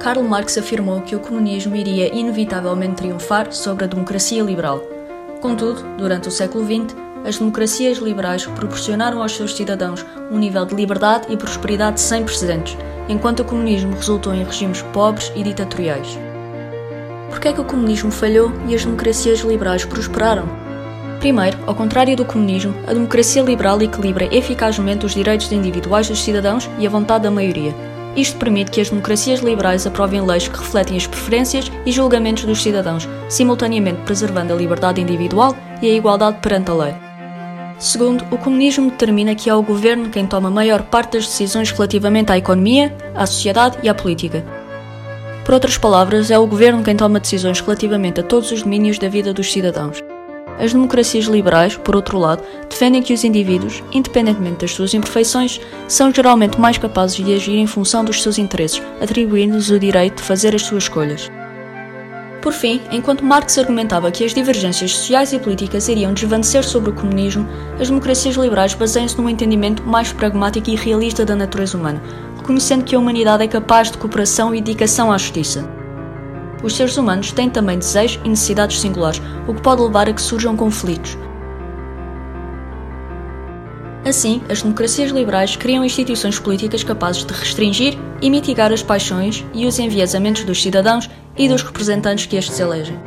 Karl Marx afirmou que o comunismo iria inevitavelmente triunfar sobre a democracia liberal. Contudo, durante o século XX, as democracias liberais proporcionaram aos seus cidadãos um nível de liberdade e prosperidade sem precedentes, enquanto o comunismo resultou em regimes pobres e ditatoriais. Por que é que o comunismo falhou e as democracias liberais prosperaram? Primeiro, ao contrário do comunismo, a democracia liberal equilibra eficazmente os direitos individuais dos cidadãos e a vontade da maioria, isto permite que as democracias liberais aprovem leis que refletem as preferências e julgamentos dos cidadãos, simultaneamente preservando a liberdade individual e a igualdade perante a lei. Segundo, o comunismo determina que é o governo quem toma a maior parte das decisões relativamente à economia, à sociedade e à política. Por outras palavras, é o governo quem toma decisões relativamente a todos os domínios da vida dos cidadãos. As democracias liberais, por outro lado, defendem que os indivíduos, independentemente das suas imperfeições, são geralmente mais capazes de agir em função dos seus interesses, atribuindo-lhes o direito de fazer as suas escolhas. Por fim, enquanto Marx argumentava que as divergências sociais e políticas iriam desvanecer sobre o comunismo, as democracias liberais baseiam-se num entendimento mais pragmático e realista da natureza humana, reconhecendo que a humanidade é capaz de cooperação e dedicação à justiça. Os seres humanos têm também desejos e necessidades singulares, o que pode levar a que surjam conflitos. Assim, as democracias liberais criam instituições políticas capazes de restringir e mitigar as paixões e os enviesamentos dos cidadãos e dos representantes que estes elegem.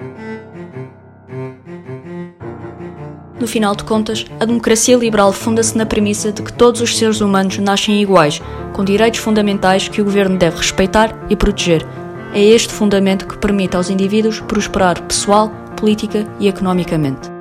No final de contas, a democracia liberal funda-se na premissa de que todos os seres humanos nascem iguais, com direitos fundamentais que o governo deve respeitar e proteger, é este fundamento que permite aos indivíduos prosperar pessoal, política e economicamente.